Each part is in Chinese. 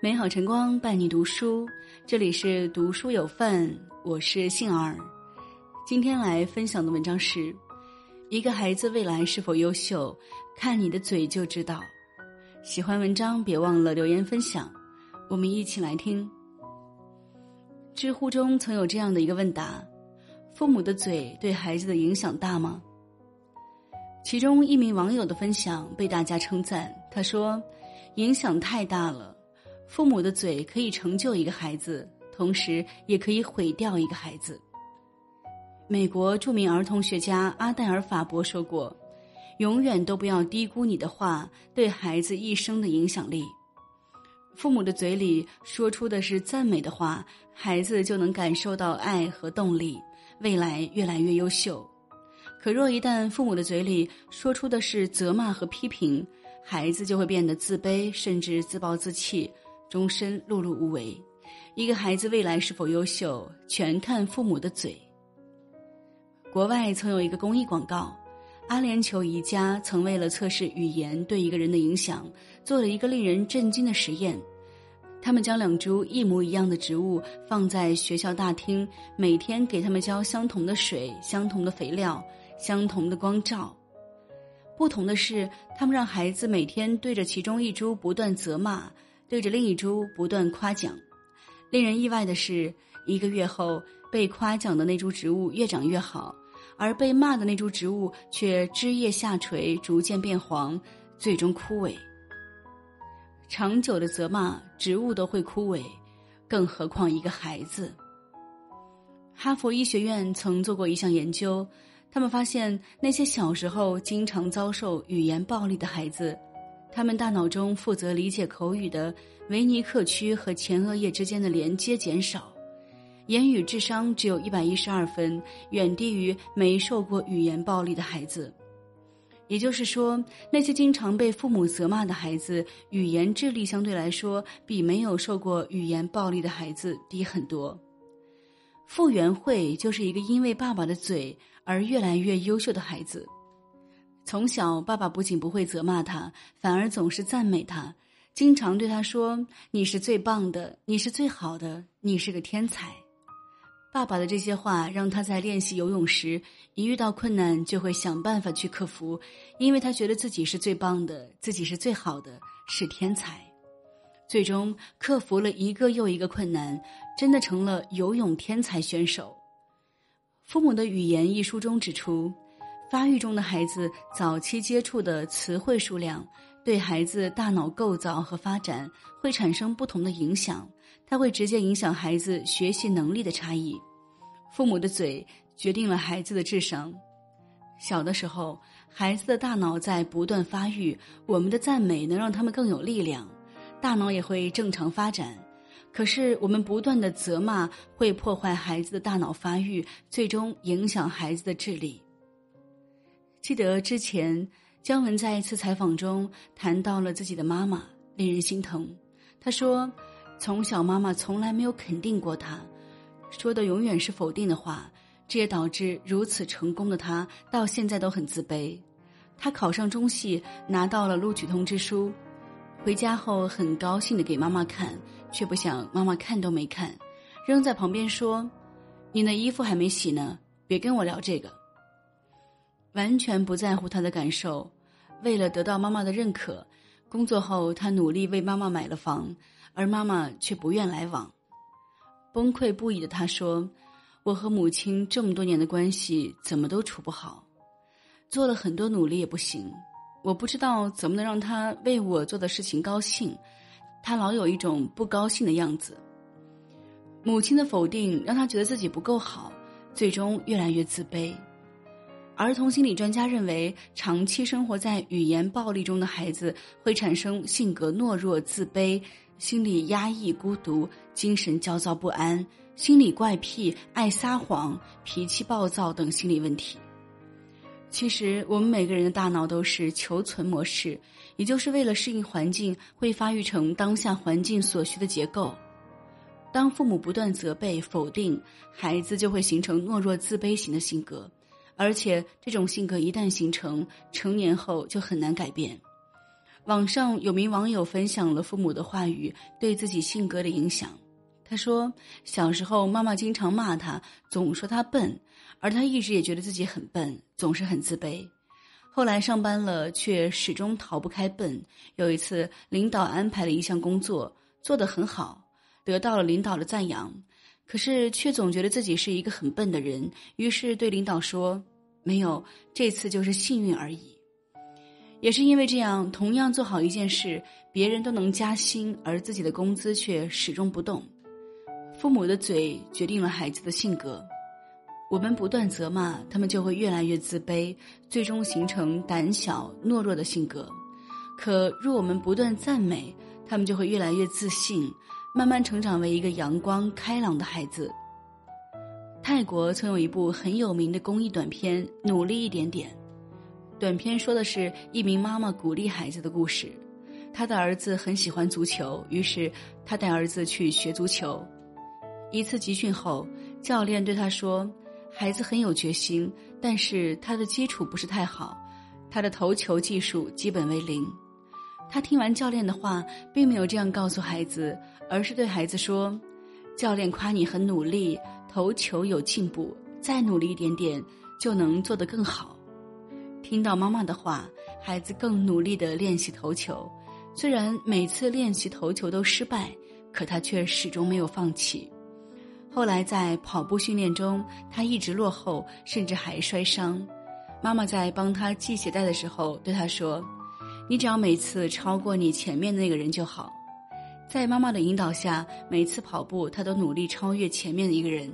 美好晨光伴你读书，这里是读书有范，我是杏儿。今天来分享的文章是：一个孩子未来是否优秀，看你的嘴就知道。喜欢文章别忘了留言分享，我们一起来听。知乎中曾有这样的一个问答：父母的嘴对孩子的影响大吗？其中一名网友的分享被大家称赞，他说：“影响太大了。”父母的嘴可以成就一个孩子，同时也可以毁掉一个孩子。美国著名儿童学家阿黛尔·法伯说过：“永远都不要低估你的话对孩子一生的影响力。父母的嘴里说出的是赞美的话，孩子就能感受到爱和动力，未来越来越优秀。可若一旦父母的嘴里说出的是责骂和批评，孩子就会变得自卑，甚至自暴自弃。”终身碌碌无为，一个孩子未来是否优秀，全看父母的嘴。国外曾有一个公益广告，阿联酋一家曾为了测试语言对一个人的影响，做了一个令人震惊的实验。他们将两株一模一样的植物放在学校大厅，每天给他们浇相同的水、相同的肥料、相同的光照。不同的是，他们让孩子每天对着其中一株不断责骂。对着另一株不断夸奖，令人意外的是，一个月后被夸奖的那株植物越长越好，而被骂的那株植物却枝叶下垂，逐渐变黄，最终枯萎。长久的责骂，植物都会枯萎，更何况一个孩子。哈佛医学院曾做过一项研究，他们发现那些小时候经常遭受语言暴力的孩子。他们大脑中负责理解口语的维尼克区和前额叶之间的连接减少，言语智商只有一百一十二分，远低于没受过语言暴力的孩子。也就是说，那些经常被父母责骂的孩子，语言智力相对来说比没有受过语言暴力的孩子低很多。傅园慧就是一个因为爸爸的嘴而越来越优秀的孩子。从小，爸爸不仅不会责骂他，反而总是赞美他，经常对他说：“你是最棒的，你是最好的，你是个天才。”爸爸的这些话让他在练习游泳时，一遇到困难就会想办法去克服，因为他觉得自己是最棒的，自己是最好的，是天才。最终克服了一个又一个困难，真的成了游泳天才选手。《父母的语言》一书中指出。发育中的孩子早期接触的词汇数量，对孩子大脑构造和发展会产生不同的影响，它会直接影响孩子学习能力的差异。父母的嘴决定了孩子的智商。小的时候，孩子的大脑在不断发育，我们的赞美能让他们更有力量，大脑也会正常发展。可是，我们不断的责骂会破坏孩子的大脑发育，最终影响孩子的智力。记得之前姜文在一次采访中谈到了自己的妈妈，令人心疼。他说：“从小妈妈从来没有肯定过他，说的永远是否定的话，这也导致如此成功的他到现在都很自卑。他考上中戏，拿到了录取通知书，回家后很高兴的给妈妈看，却不想妈妈看都没看，扔在旁边说：‘你那衣服还没洗呢，别跟我聊这个。’”完全不在乎他的感受，为了得到妈妈的认可，工作后他努力为妈妈买了房，而妈妈却不愿来往。崩溃不已的他说：“我和母亲这么多年的关系怎么都处不好，做了很多努力也不行。我不知道怎么能让他为我做的事情高兴，他老有一种不高兴的样子。母亲的否定让他觉得自己不够好，最终越来越自卑。”儿童心理专家认为，长期生活在语言暴力中的孩子会产生性格懦弱、自卑、心理压抑、孤独、精神焦躁不安、心理怪癖、爱撒谎、脾气暴躁等心理问题。其实，我们每个人的大脑都是求存模式，也就是为了适应环境，会发育成当下环境所需的结构。当父母不断责备、否定，孩子就会形成懦弱、自卑型的性格。而且这种性格一旦形成，成年后就很难改变。网上有名网友分享了父母的话语对自己性格的影响。他说，小时候妈妈经常骂他，总说他笨，而他一直也觉得自己很笨，总是很自卑。后来上班了，却始终逃不开笨。有一次，领导安排了一项工作，做得很好，得到了领导的赞扬，可是却总觉得自己是一个很笨的人，于是对领导说：“没有，这次就是幸运而已。”也是因为这样，同样做好一件事，别人都能加薪，而自己的工资却始终不动。父母的嘴决定了孩子的性格，我们不断责骂他们，就会越来越自卑，最终形成胆小懦弱的性格。可若我们不断赞美他们，就会越来越自信，慢慢成长为一个阳光开朗的孩子。泰国曾有一部很有名的公益短片《努力一点点》。短片说的是一名妈妈鼓励孩子的故事。他的儿子很喜欢足球，于是他带儿子去学足球。一次集训后，教练对他说：“孩子很有决心，但是他的基础不是太好，他的投球技术基本为零。”他听完教练的话，并没有这样告诉孩子，而是对孩子说：“教练夸你很努力，投球有进步，再努力一点点，就能做得更好。”听到妈妈的话，孩子更努力地练习投球。虽然每次练习投球都失败，可他却始终没有放弃。后来在跑步训练中，他一直落后，甚至还摔伤。妈妈在帮他系鞋带的时候对他说：“你只要每次超过你前面的那个人就好。”在妈妈的引导下，每次跑步他都努力超越前面的一个人。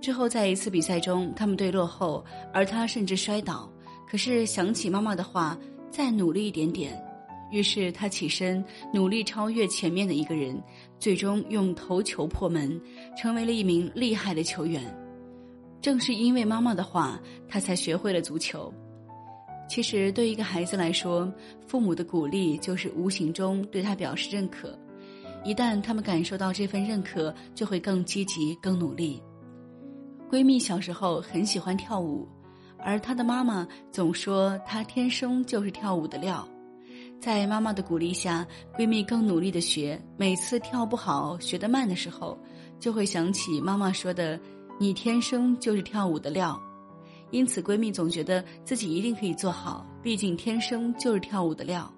之后在一次比赛中，他们队落后，而他甚至摔倒。可是想起妈妈的话，再努力一点点，于是他起身努力超越前面的一个人，最终用头球破门，成为了一名厉害的球员。正是因为妈妈的话，他才学会了足球。其实对一个孩子来说，父母的鼓励就是无形中对他表示认可，一旦他们感受到这份认可，就会更积极、更努力。闺蜜小时候很喜欢跳舞。而她的妈妈总说她天生就是跳舞的料，在妈妈的鼓励下，闺蜜更努力的学。每次跳不好、学得慢的时候，就会想起妈妈说的：“你天生就是跳舞的料。”因此，闺蜜总觉得自己一定可以做好，毕竟天生就是跳舞的料。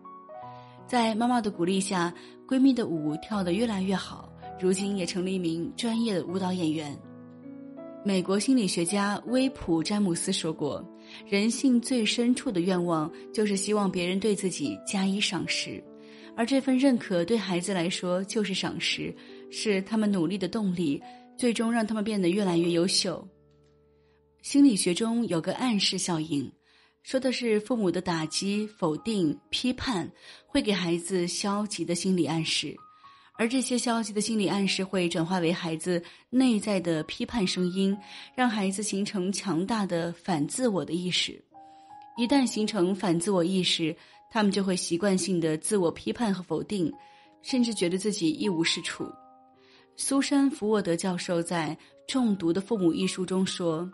在妈妈的鼓励下，闺蜜的舞跳得越来越好，如今也成了一名专业的舞蹈演员。美国心理学家威普詹姆斯说过：“人性最深处的愿望就是希望别人对自己加以赏识，而这份认可对孩子来说就是赏识，是他们努力的动力，最终让他们变得越来越优秀。”心理学中有个暗示效应，说的是父母的打击、否定、批判会给孩子消极的心理暗示。而这些消极的心理暗示会转化为孩子内在的批判声音，让孩子形成强大的反自我的意识。一旦形成反自我意识，他们就会习惯性的自我批判和否定，甚至觉得自己一无是处。苏珊·福沃德教授在《中毒的父母》一书中说：“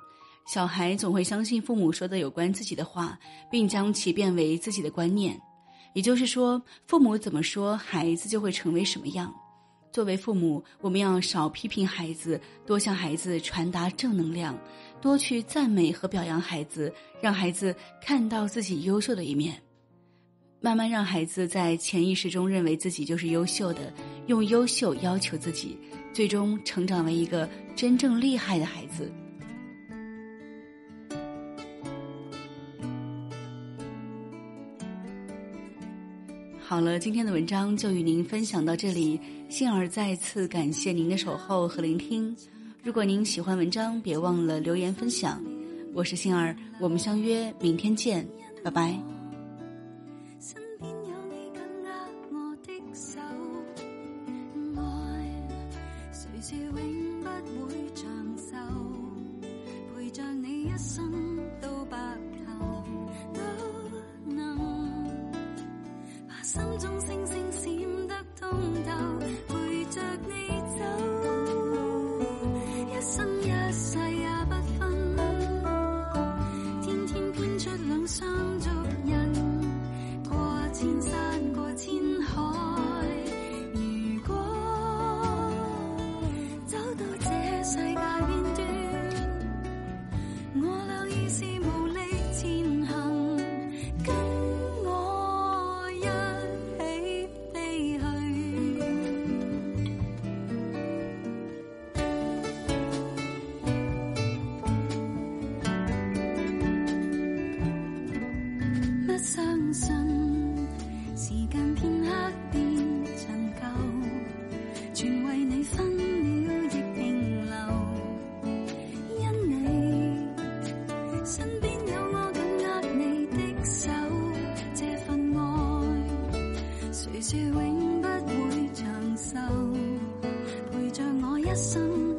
小孩总会相信父母说的有关自己的话，并将其变为自己的观念。”也就是说，父母怎么说，孩子就会成为什么样。作为父母，我们要少批评孩子，多向孩子传达正能量，多去赞美和表扬孩子，让孩子看到自己优秀的一面，慢慢让孩子在潜意识中认为自己就是优秀的，用优秀要求自己，最终成长为一个真正厉害的孩子。好了，今天的文章就与您分享到这里。幸儿再次感谢您的守候和聆听。如果您喜欢文章，别忘了留言分享。我是幸儿，我们相约明天见，拜拜。千心中是永不会长寿，陪着我一生。